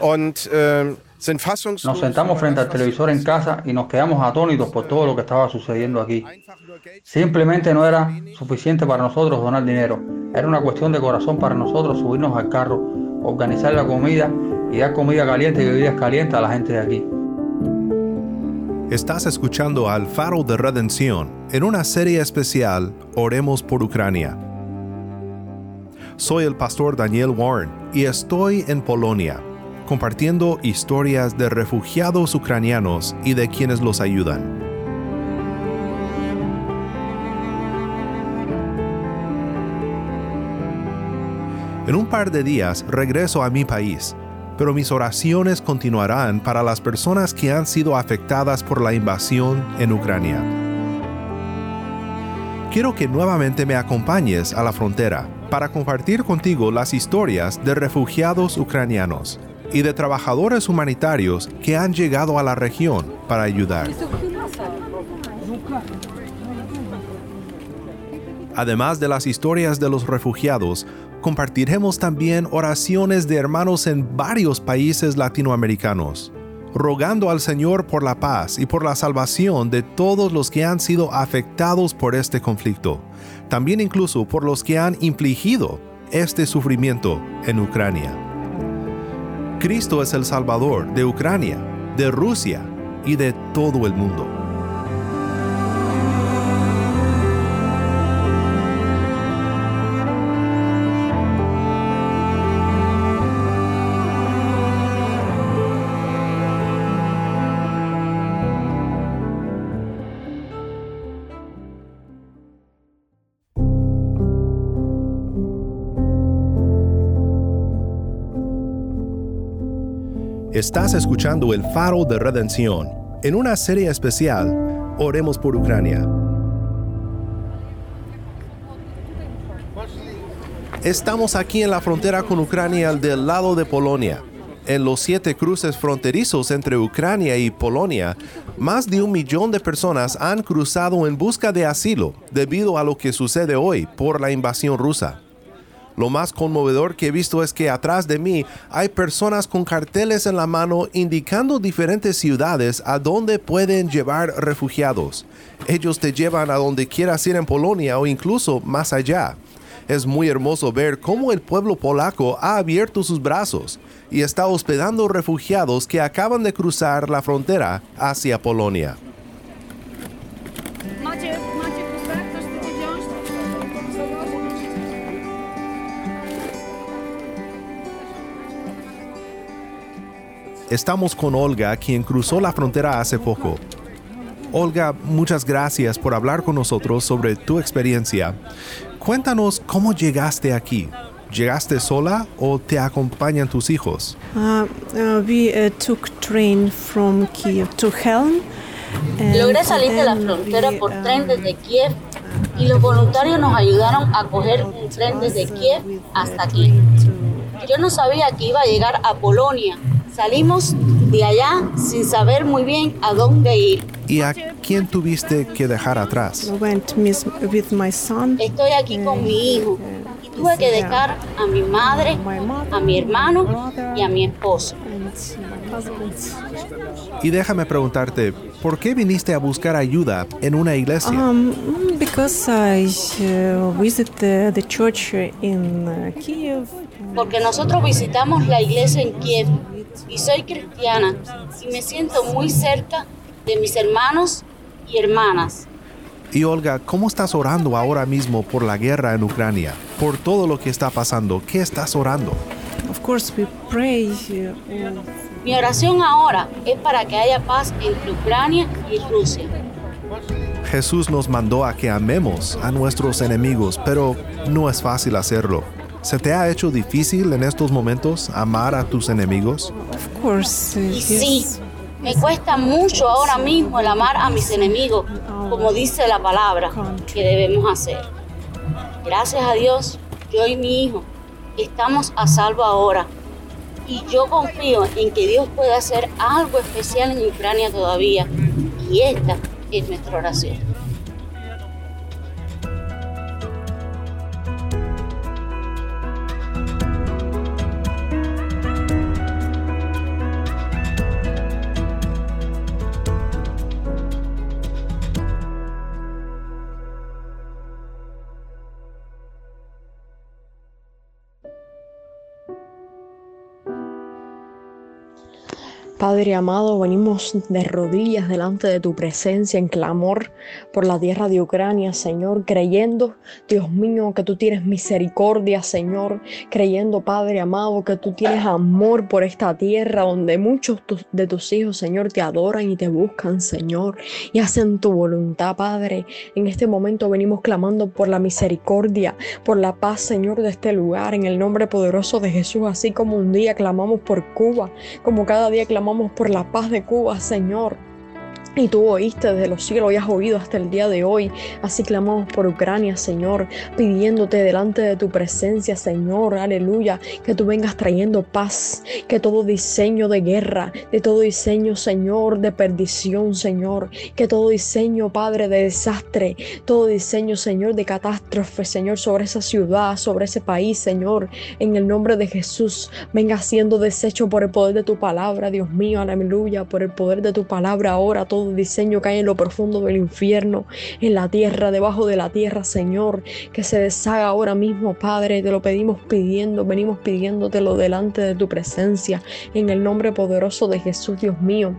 und äh, nos sentamos frente al televisor en casa y nos quedamos atónitos por todo lo que estaba sucediendo aquí. Simplemente no era suficiente para nosotros donar dinero. Era una cuestión de corazón para nosotros subirnos al carro, organizar la comida y dar comida caliente y bebidas calientes a la gente de aquí. Estás escuchando al Faro de Redención en una serie especial Oremos por Ucrania. Soy el pastor Daniel Warren y estoy en Polonia compartiendo historias de refugiados ucranianos y de quienes los ayudan. En un par de días regreso a mi país, pero mis oraciones continuarán para las personas que han sido afectadas por la invasión en Ucrania. Quiero que nuevamente me acompañes a la frontera para compartir contigo las historias de refugiados ucranianos y de trabajadores humanitarios que han llegado a la región para ayudar. Además de las historias de los refugiados, compartiremos también oraciones de hermanos en varios países latinoamericanos, rogando al Señor por la paz y por la salvación de todos los que han sido afectados por este conflicto, también incluso por los que han infligido este sufrimiento en Ucrania. Cristo es el Salvador de Ucrania, de Rusia y de todo el mundo. Estás escuchando el faro de redención en una serie especial, Oremos por Ucrania. Estamos aquí en la frontera con Ucrania del lado de Polonia. En los siete cruces fronterizos entre Ucrania y Polonia, más de un millón de personas han cruzado en busca de asilo debido a lo que sucede hoy por la invasión rusa. Lo más conmovedor que he visto es que atrás de mí hay personas con carteles en la mano indicando diferentes ciudades a donde pueden llevar refugiados. Ellos te llevan a donde quieras ir en Polonia o incluso más allá. Es muy hermoso ver cómo el pueblo polaco ha abierto sus brazos y está hospedando refugiados que acaban de cruzar la frontera hacia Polonia. Estamos con Olga, quien cruzó la frontera hace poco. Olga, muchas gracias por hablar con nosotros sobre tu experiencia. Cuéntanos cómo llegaste aquí. ¿Llegaste sola o te acompañan tus hijos? Uh, uh, we uh, took train from Kiev to Helm. Logré salir de la frontera por tren desde Kiev y los voluntarios nos ayudaron a coger un tren desde Kiev hasta aquí. Yo no sabía que iba a llegar a Polonia Salimos de allá sin saber muy bien a dónde ir. ¿Y a quién tuviste que dejar atrás? Estoy aquí con mi hijo y tuve que dejar a mi madre, a mi hermano y a mi esposo. Y déjame preguntarte, ¿por qué viniste a buscar ayuda en una iglesia? Um, because I uh, visited the church in uh, Kiev. Porque nosotros visitamos la iglesia en Kiev y soy cristiana y me siento muy cerca de mis hermanos y hermanas. Y Olga, ¿cómo estás orando ahora mismo por la guerra en Ucrania? Por todo lo que está pasando, ¿qué estás orando? Of course we pray. Uh, Mi oración ahora es para que haya paz entre Ucrania y Rusia. Jesús nos mandó a que amemos a nuestros enemigos, pero no es fácil hacerlo. ¿Se te ha hecho difícil en estos momentos amar a tus enemigos? sí, me cuesta mucho ahora mismo el amar a mis enemigos, como dice la palabra que debemos hacer. Gracias a Dios, yo y mi hijo estamos a salvo ahora. Y yo confío en que Dios puede hacer algo especial en Ucrania todavía. Y esta es nuestra oración. Padre amado, venimos de rodillas delante de tu presencia en clamor por la tierra de Ucrania, Señor, creyendo, Dios mío, que tú tienes misericordia, Señor, creyendo, Padre amado, que tú tienes amor por esta tierra donde muchos de tus hijos, Señor, te adoran y te buscan, Señor, y hacen tu voluntad, Padre. En este momento venimos clamando por la misericordia, por la paz, Señor, de este lugar, en el nombre poderoso de Jesús, así como un día clamamos por Cuba, como cada día clamamos por la paz de Cuba, Señor. Y tú oíste desde los cielos y has oído hasta el día de hoy. Así clamamos por Ucrania, Señor, pidiéndote delante de tu presencia, Señor, aleluya, que tú vengas trayendo paz, que todo diseño de guerra, de todo diseño, Señor, de perdición, Señor, que todo diseño, Padre, de desastre, todo diseño, Señor, de catástrofe, Señor, sobre esa ciudad, sobre ese país, Señor, en el nombre de Jesús, venga siendo deshecho por el poder de tu palabra, Dios mío, aleluya, por el poder de tu palabra ahora, todo diseño hay en lo profundo del infierno, en la tierra, debajo de la tierra, Señor, que se deshaga ahora mismo, Padre, te lo pedimos pidiendo, venimos pidiéndotelo delante de tu presencia, en el nombre poderoso de Jesús, Dios mío.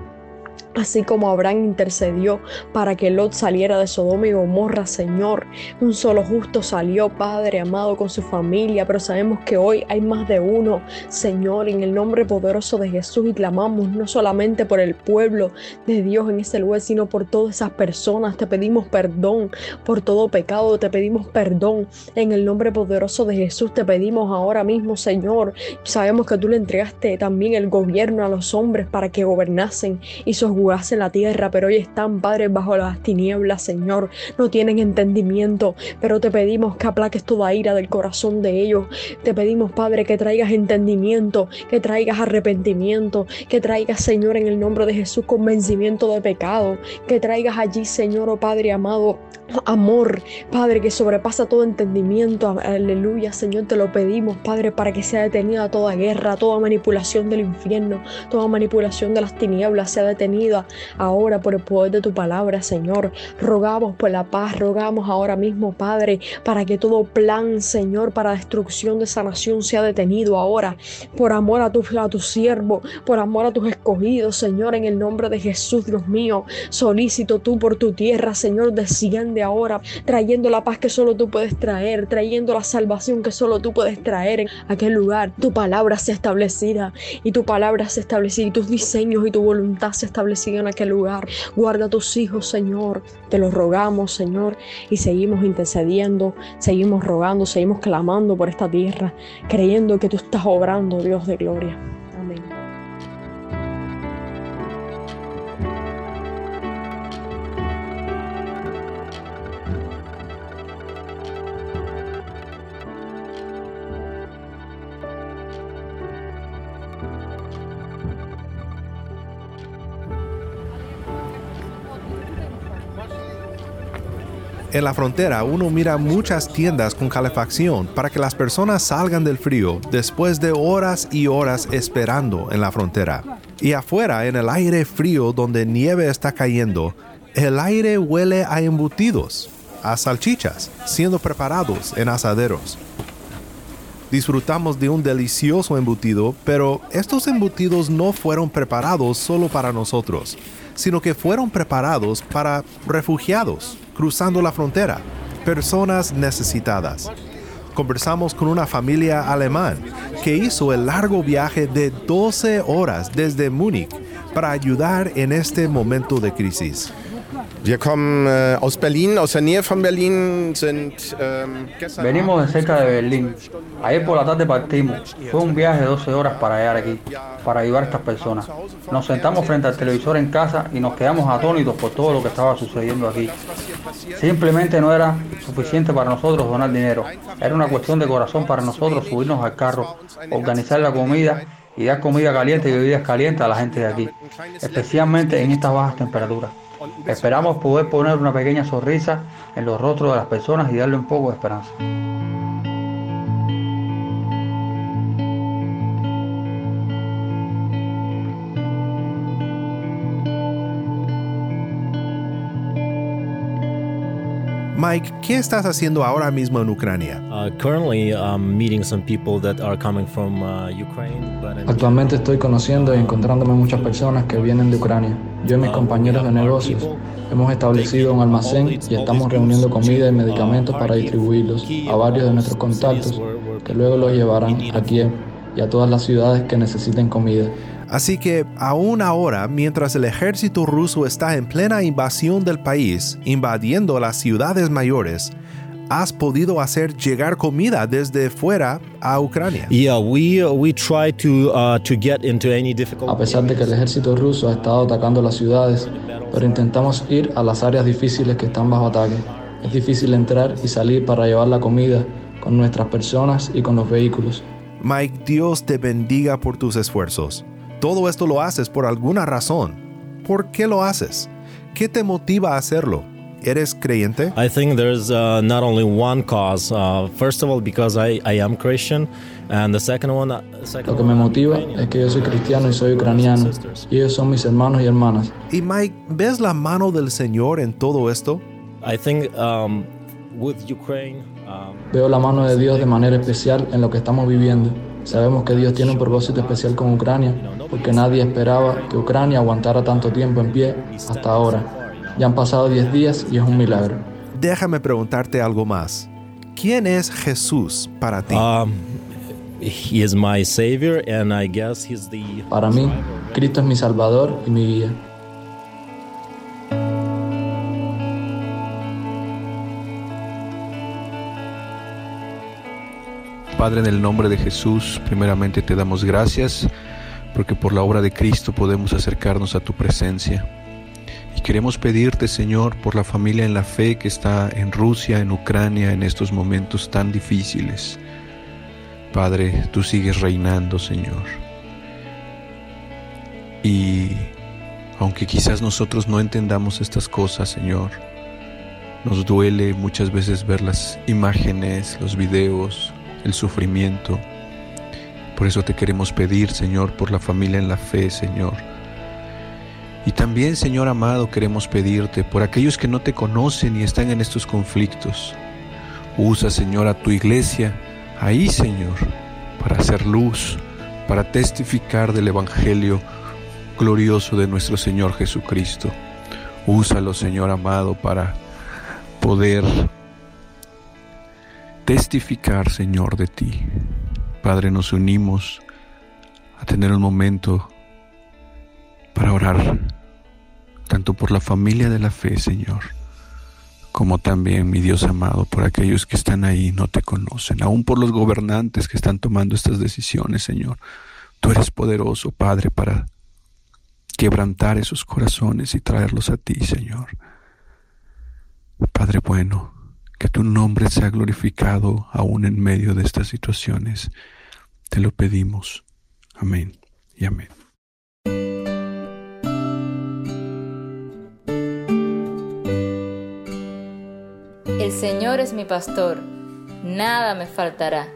Así como Abraham intercedió para que Lot saliera de Sodoma y Gomorra, Señor. Un solo justo salió, Padre amado, con su familia, pero sabemos que hoy hay más de uno, Señor, en el nombre poderoso de Jesús y clamamos no solamente por el pueblo de Dios en este lugar, sino por todas esas personas. Te pedimos perdón por todo pecado, te pedimos perdón en el nombre poderoso de Jesús. Te pedimos ahora mismo, Señor. Sabemos que tú le entregaste también el gobierno a los hombres para que gobernasen y sus en la tierra, pero hoy están, Padre, bajo las tinieblas, Señor. No tienen entendimiento, pero te pedimos que aplaques toda ira del corazón de ellos. Te pedimos, Padre, que traigas entendimiento, que traigas arrepentimiento, que traigas, Señor, en el nombre de Jesús, convencimiento de pecado, que traigas allí, Señor, oh Padre amado, amor, Padre, que sobrepasa todo entendimiento. Aleluya, Señor, te lo pedimos, Padre, para que sea detenida toda guerra, toda manipulación del infierno, toda manipulación de las tinieblas sea detenida ahora por el poder de tu palabra, Señor. Rogamos por la paz, rogamos ahora mismo, Padre, para que todo plan, Señor, para destrucción de esa nación sea detenido ahora, por amor a tu, a tu siervo, por amor a tus escogidos, Señor, en el nombre de Jesús, Dios mío. Solicito tú por tu tierra, Señor, desciende ahora, trayendo la paz que solo tú puedes traer, trayendo la salvación que solo tú puedes traer en aquel lugar. Tu palabra se establecida y tu palabra se establecida y tus diseños y tu voluntad se establecida en aquel lugar. Guarda a tus hijos, Señor. Te lo rogamos, Señor, y seguimos intercediendo, seguimos rogando, seguimos clamando por esta tierra, creyendo que tú estás obrando, Dios de gloria. En la frontera uno mira muchas tiendas con calefacción para que las personas salgan del frío después de horas y horas esperando en la frontera. Y afuera, en el aire frío donde nieve está cayendo, el aire huele a embutidos, a salchichas, siendo preparados en asaderos. Disfrutamos de un delicioso embutido, pero estos embutidos no fueron preparados solo para nosotros, sino que fueron preparados para refugiados, cruzando la frontera, personas necesitadas. Conversamos con una familia alemán que hizo el largo viaje de 12 horas desde Múnich para ayudar en este momento de crisis. Wir kommen äh, aus Berlin, aus der Nähe von Berlin, sind ähm, Venimos de cerca de Berlín. Ayer por la tarde partimos. Fue un viaje de 12 horas para llegar aquí, para ayudar a estas personas. Nos sentamos frente al televisor en casa y nos quedamos atónitos por todo lo que estaba sucediendo aquí. Simplemente no era suficiente para nosotros donar dinero. Era una cuestión de corazón para nosotros subirnos al carro, organizar la comida y dar comida caliente y bebidas calientes a la gente de aquí, especialmente en estas bajas temperaturas. Esperamos poder poner una pequeña sonrisa en los rostros de las personas y darle un poco de esperanza. Mike, ¿qué estás haciendo ahora mismo en Ucrania? Actualmente estoy conociendo y encontrándome muchas personas que vienen de Ucrania. Yo y mis compañeros de negocios hemos establecido un almacén y estamos reuniendo comida y medicamentos para distribuirlos a varios de nuestros contactos que luego los llevarán a Kiev y a todas las ciudades que necesiten comida. Así que aún ahora, mientras el ejército ruso está en plena invasión del país, invadiendo las ciudades mayores, has podido hacer llegar comida desde fuera a Ucrania. A pesar de que el ejército ruso ha estado atacando las ciudades, pero intentamos ir a las áreas difíciles que están bajo ataque. Es difícil entrar y salir para llevar la comida con nuestras personas y con los vehículos. Mike, Dios te bendiga por tus esfuerzos. Todo esto lo haces por alguna razón. ¿Por qué lo haces? ¿Qué te motiva a hacerlo? ¿Eres creyente? I think there's uh, not only one cause. Uh, first of all, because I, I am Christian, and the second one. Uh, second Lo que me motiva es que yo soy cristiano y soy ucraniano, y ellos son mis hermanos y hermanas. Y Mike, ¿ves la mano del Señor en todo esto? I think um, with Ukraine. Um, Veo la mano de Dios de manera especial en lo que estamos viviendo. Sabemos que Dios tiene un propósito especial con Ucrania, porque nadie esperaba que Ucrania aguantara tanto tiempo en pie hasta ahora. Ya han pasado 10 días y es un milagro. Déjame preguntarte algo más. ¿Quién es Jesús para ti? Um, he is my savior, and I guess he's the. Para mí, Cristo es mi Salvador y mi guía. Padre, en el nombre de Jesús, primeramente te damos gracias porque por la obra de Cristo podemos acercarnos a tu presencia. Queremos pedirte, Señor, por la familia en la fe que está en Rusia, en Ucrania, en estos momentos tan difíciles. Padre, tú sigues reinando, Señor. Y aunque quizás nosotros no entendamos estas cosas, Señor, nos duele muchas veces ver las imágenes, los videos, el sufrimiento. Por eso te queremos pedir, Señor, por la familia en la fe, Señor. Y también, Señor amado, queremos pedirte por aquellos que no te conocen y están en estos conflictos. Usa, Señor, a tu iglesia ahí, Señor, para hacer luz, para testificar del Evangelio glorioso de nuestro Señor Jesucristo. Úsalo, Señor amado, para poder testificar, Señor, de ti. Padre, nos unimos a tener un momento para orar, tanto por la familia de la fe, Señor, como también, mi Dios amado, por aquellos que están ahí y no te conocen, aún por los gobernantes que están tomando estas decisiones, Señor. Tú eres poderoso, Padre, para quebrantar esos corazones y traerlos a ti, Señor. Padre bueno, que tu nombre sea glorificado aún en medio de estas situaciones. Te lo pedimos. Amén y amén. El Señor es mi pastor, nada me faltará.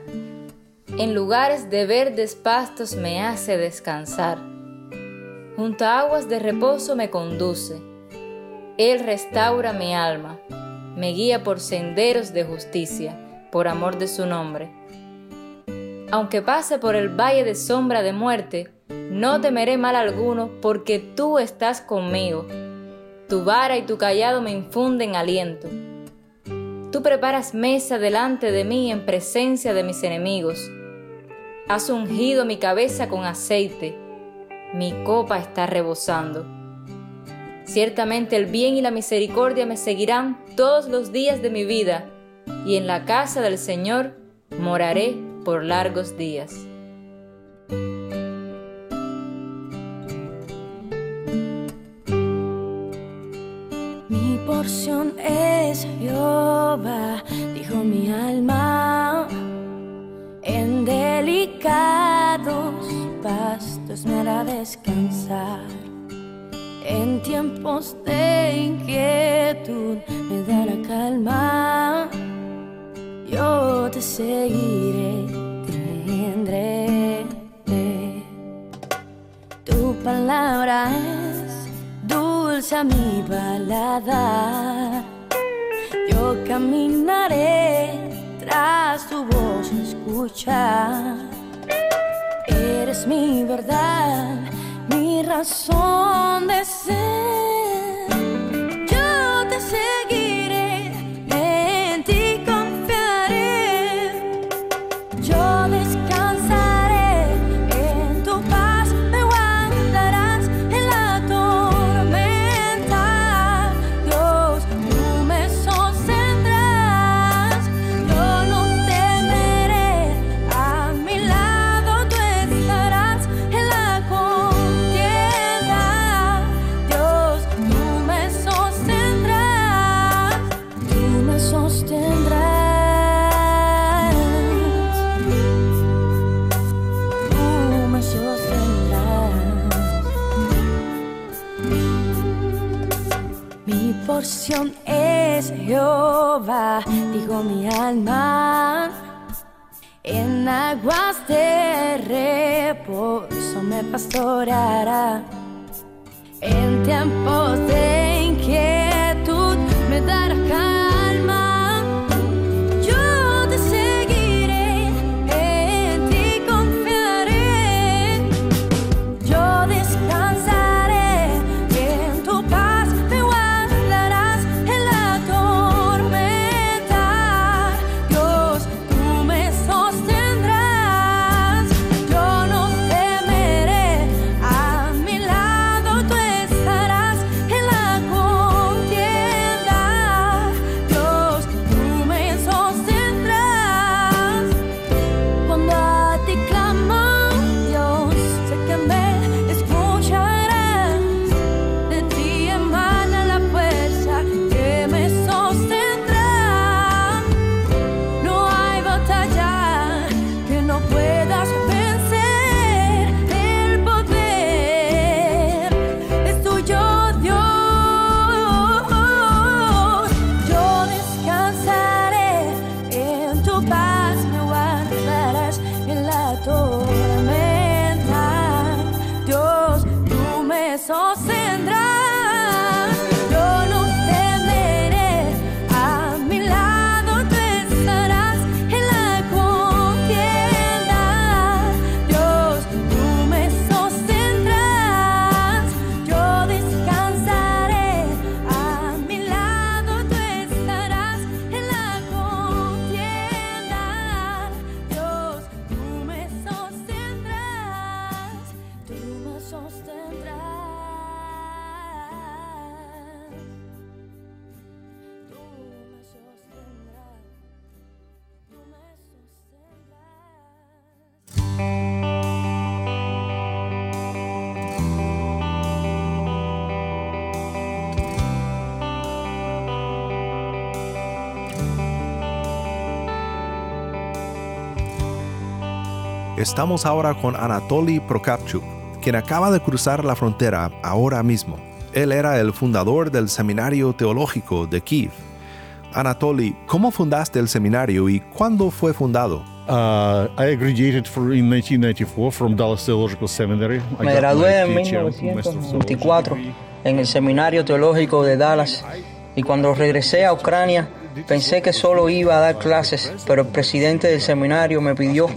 En lugares de verdes pastos me hace descansar. Junto a aguas de reposo me conduce. Él restaura mi alma me guía por senderos de justicia, por amor de su nombre. Aunque pase por el valle de sombra de muerte, no temeré mal alguno, porque tú estás conmigo. Tu vara y tu callado me infunden aliento. Tú preparas mesa delante de mí en presencia de mis enemigos. Has ungido mi cabeza con aceite. Mi copa está rebosando. Ciertamente el bien y la misericordia me seguirán todos los días de mi vida, y en la casa del Señor moraré por largos días. Mi porción es Dijo mi alma, en delicados pastos me hará descansar en tiempos de inquietud me da la calma. Yo te seguiré, tendré. Tu palabra es dulce a mi paladar. Caminaré tras tu voz escuchar. Eres mi verdad, mi razón de ser. Estamos ahora con Anatoly Prokapchuk, quien acaba de cruzar la frontera ahora mismo. Él era el fundador del Seminario Teológico de Kiev. Anatoly, ¿cómo fundaste el seminario y cuándo fue fundado? Uh, I graduated for, in 1994 from Dallas Theological Seminary. I Me gradué en PhD, Master of 1994 en el Seminario Teológico de Dallas y cuando regresé a Ucrania pensé que solo iba a dar clases, pero el presidente del seminario me pidió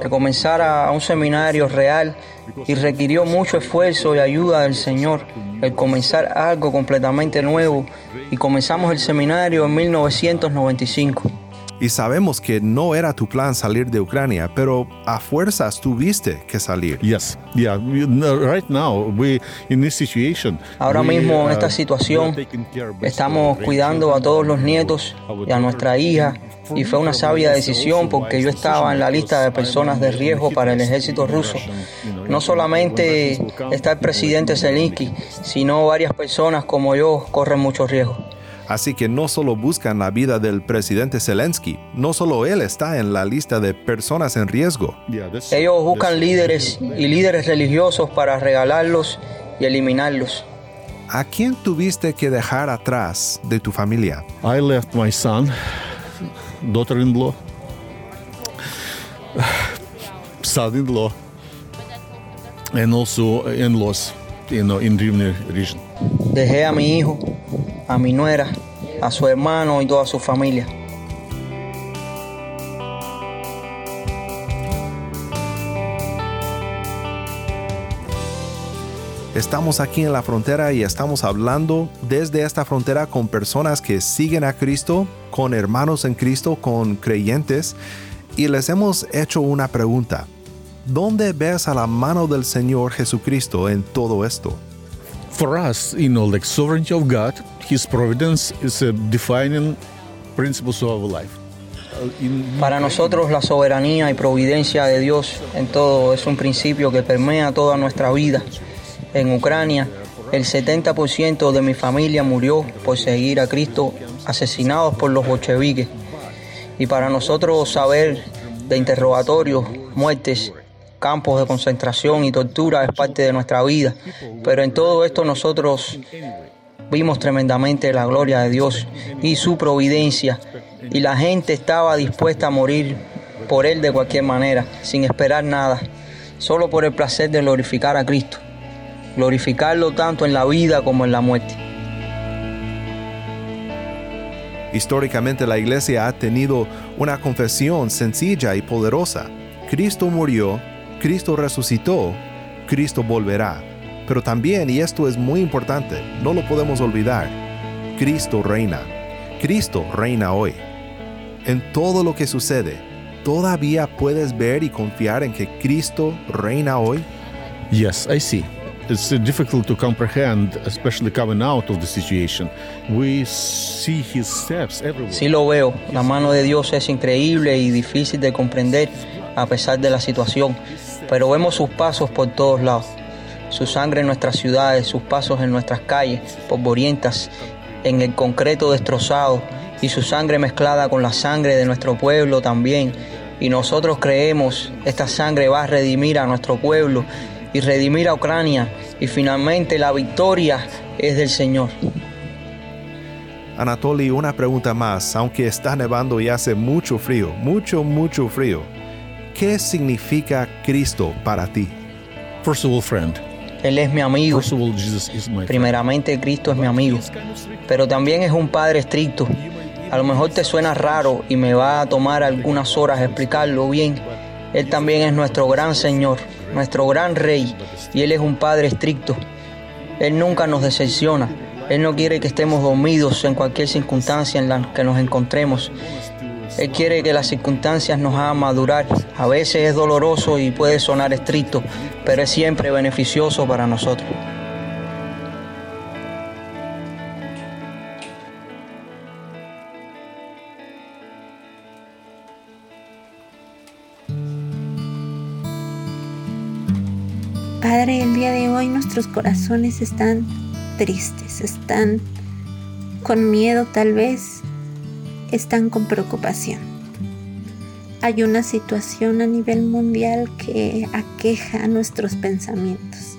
que comenzara un seminario real y requirió mucho esfuerzo y ayuda del Señor el comenzar algo completamente nuevo y comenzamos el seminario en 1995. Y sabemos que no era tu plan salir de Ucrania, pero a fuerzas tuviste que salir. Yes, yeah. Right now, we in this situation. Ahora we, mismo en uh, esta situación we are taking care of estamos cuidando a todos los nietos y a nuestra hija y fue una sabia decisión porque yo estaba en la lista de personas de riesgo para el ejército ruso. No solamente está el presidente Zelensky, sino varias personas como yo corren mucho riesgo. Así que no solo buscan la vida del presidente Zelensky, no solo él está en la lista de personas en riesgo. Ellos buscan líderes y líderes religiosos para regalarlos y eliminarlos. ¿A quién tuviste que dejar atrás de tu familia? I left my son, daughter-in-law, son-in-law, and also in-laws, you know, in Rivne region. Dejé a mi hijo, a mi nuera, a su hermano y toda su familia. Estamos aquí en la frontera y estamos hablando desde esta frontera con personas que siguen a Cristo, con hermanos en Cristo, con creyentes, y les hemos hecho una pregunta. ¿Dónde ves a la mano del Señor Jesucristo en todo esto? For us, you know, like sovereignty of God, His providence is a defining principle of our life. Para nosotros la soberanía y providencia de Dios en todo es un principio que permea toda nuestra vida. En Ucrania, el 70% de mi familia murió por seguir a Cristo asesinados por los bolcheviques. Y para nosotros saber de interrogatorios, muertes, campos de concentración y tortura es parte de nuestra vida. Pero en todo esto nosotros vimos tremendamente la gloria de Dios y su providencia. Y la gente estaba dispuesta a morir por Él de cualquier manera, sin esperar nada, solo por el placer de glorificar a Cristo glorificarlo tanto en la vida como en la muerte. Históricamente la iglesia ha tenido una confesión sencilla y poderosa. Cristo murió, Cristo resucitó, Cristo volverá. Pero también, y esto es muy importante, no lo podemos olvidar, Cristo reina. Cristo reina hoy. En todo lo que sucede, ¿todavía puedes ver y confiar en que Cristo reina hoy? Yes, I see. It's difficult to comprehend, especially coming out of the situation. We see his steps everywhere. Sí lo veo. La mano de Dios es increíble y difícil de comprender a pesar de la situación, pero vemos sus pasos por todos lados. Su sangre en nuestras ciudades, sus pasos en nuestras calles, polvorientas, en el concreto destrozado y su sangre mezclada con la sangre de nuestro pueblo también. Y nosotros creemos, esta sangre va a redimir a nuestro pueblo y redimir a Ucrania y finalmente la victoria es del Señor. Anatoly, una pregunta más, aunque está nevando y hace mucho frío, mucho, mucho frío, ¿qué significa Cristo para ti? First of all, friend. Él es mi amigo. Primeramente Cristo es mi amigo, pero también es un Padre estricto. A lo mejor te suena raro y me va a tomar algunas horas explicarlo bien. Él también es nuestro gran Señor nuestro gran rey, y Él es un Padre estricto. Él nunca nos decepciona. Él no quiere que estemos dormidos en cualquier circunstancia en la que nos encontremos. Él quiere que las circunstancias nos hagan madurar. A veces es doloroso y puede sonar estricto, pero es siempre beneficioso para nosotros. Padre, el día de hoy nuestros corazones están tristes, están con miedo tal vez, están con preocupación. Hay una situación a nivel mundial que aqueja nuestros pensamientos.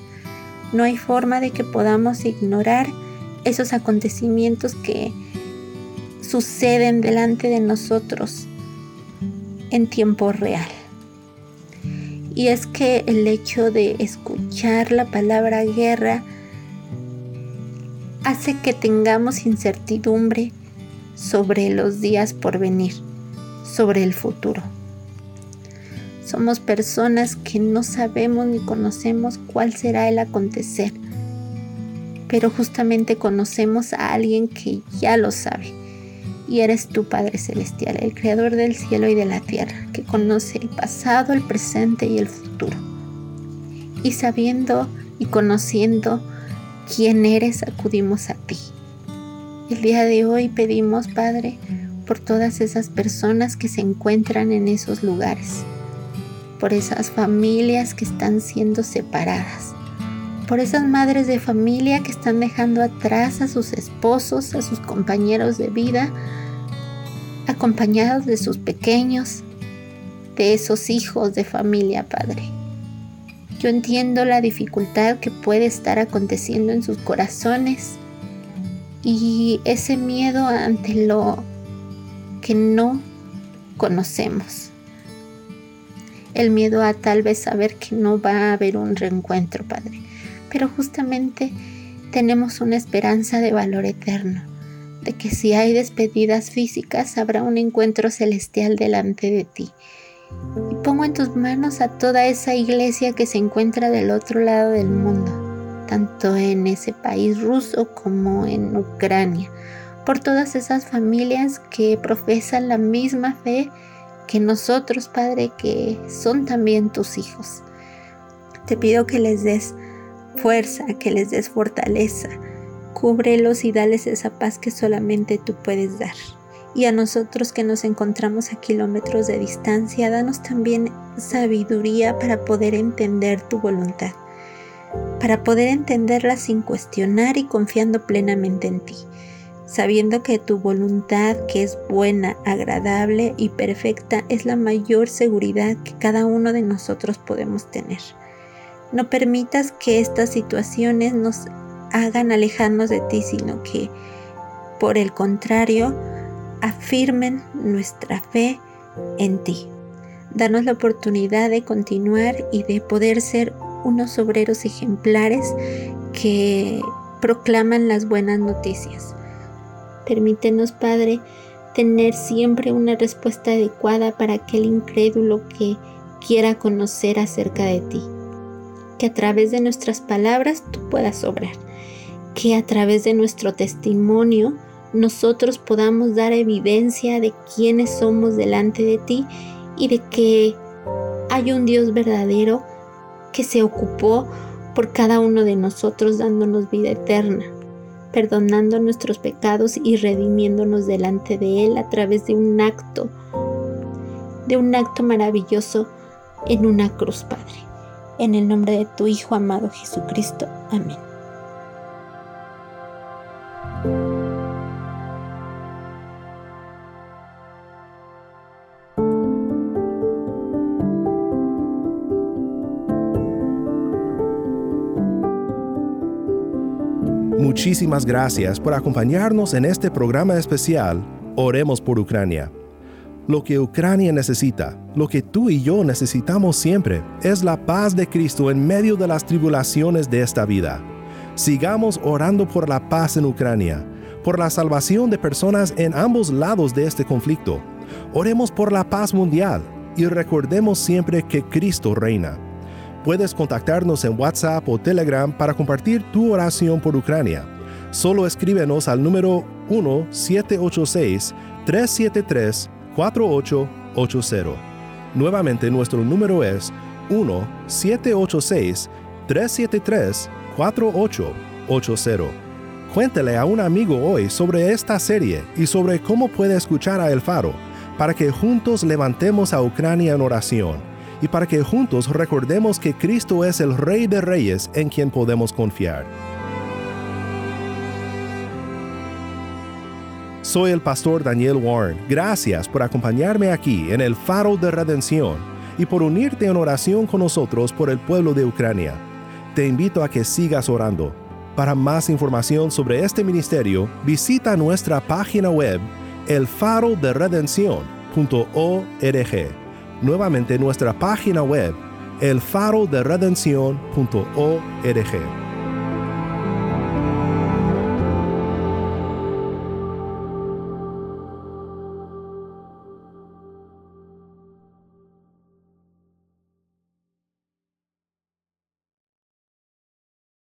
No hay forma de que podamos ignorar esos acontecimientos que suceden delante de nosotros en tiempo real. Y es que el hecho de escuchar la palabra guerra hace que tengamos incertidumbre sobre los días por venir, sobre el futuro. Somos personas que no sabemos ni conocemos cuál será el acontecer, pero justamente conocemos a alguien que ya lo sabe y eres tu Padre Celestial, el Creador del cielo y de la tierra, que conoce el pasado, el presente y el futuro. Y sabiendo y conociendo quién eres, acudimos a ti. El día de hoy pedimos, Padre, por todas esas personas que se encuentran en esos lugares, por esas familias que están siendo separadas, por esas madres de familia que están dejando atrás a sus esposos, a sus compañeros de vida, acompañados de sus pequeños, de esos hijos de familia, Padre. Yo entiendo la dificultad que puede estar aconteciendo en sus corazones y ese miedo ante lo que no conocemos. El miedo a tal vez saber que no va a haber un reencuentro, Padre. Pero justamente tenemos una esperanza de valor eterno de que si hay despedidas físicas habrá un encuentro celestial delante de ti. Y pongo en tus manos a toda esa iglesia que se encuentra del otro lado del mundo, tanto en ese país ruso como en Ucrania, por todas esas familias que profesan la misma fe que nosotros, Padre, que son también tus hijos. Te pido que les des fuerza, que les des fortaleza. Cúbrelos y dales esa paz que solamente tú puedes dar. Y a nosotros que nos encontramos a kilómetros de distancia, danos también sabiduría para poder entender tu voluntad, para poder entenderla sin cuestionar y confiando plenamente en ti, sabiendo que tu voluntad, que es buena, agradable y perfecta, es la mayor seguridad que cada uno de nosotros podemos tener. No permitas que estas situaciones nos hagan alejarnos de ti, sino que, por el contrario, afirmen nuestra fe en ti. Danos la oportunidad de continuar y de poder ser unos obreros ejemplares que proclaman las buenas noticias. Permítenos, Padre, tener siempre una respuesta adecuada para aquel incrédulo que quiera conocer acerca de ti que a través de nuestras palabras tú puedas obrar, que a través de nuestro testimonio nosotros podamos dar evidencia de quiénes somos delante de ti y de que hay un Dios verdadero que se ocupó por cada uno de nosotros dándonos vida eterna, perdonando nuestros pecados y redimiéndonos delante de Él a través de un acto, de un acto maravilloso en una cruz, Padre. En el nombre de tu Hijo amado Jesucristo. Amén. Muchísimas gracias por acompañarnos en este programa especial Oremos por Ucrania. Lo que Ucrania necesita, lo que tú y yo necesitamos siempre, es la paz de Cristo en medio de las tribulaciones de esta vida. Sigamos orando por la paz en Ucrania, por la salvación de personas en ambos lados de este conflicto. Oremos por la paz mundial y recordemos siempre que Cristo reina. Puedes contactarnos en WhatsApp o Telegram para compartir tu oración por Ucrania. Solo escríbenos al número 1786 373 4880. Nuevamente nuestro número es 1-786-373-4880. Cuéntele a un amigo hoy sobre esta serie y sobre cómo puede escuchar a El Faro para que juntos levantemos a Ucrania en oración y para que juntos recordemos que Cristo es el Rey de Reyes en quien podemos confiar. Soy el pastor Daniel Warren. Gracias por acompañarme aquí en el Faro de Redención y por unirte en oración con nosotros por el pueblo de Ucrania. Te invito a que sigas orando. Para más información sobre este ministerio, visita nuestra página web elfaroderedención.org. Nuevamente nuestra página web elfaroderedención.org.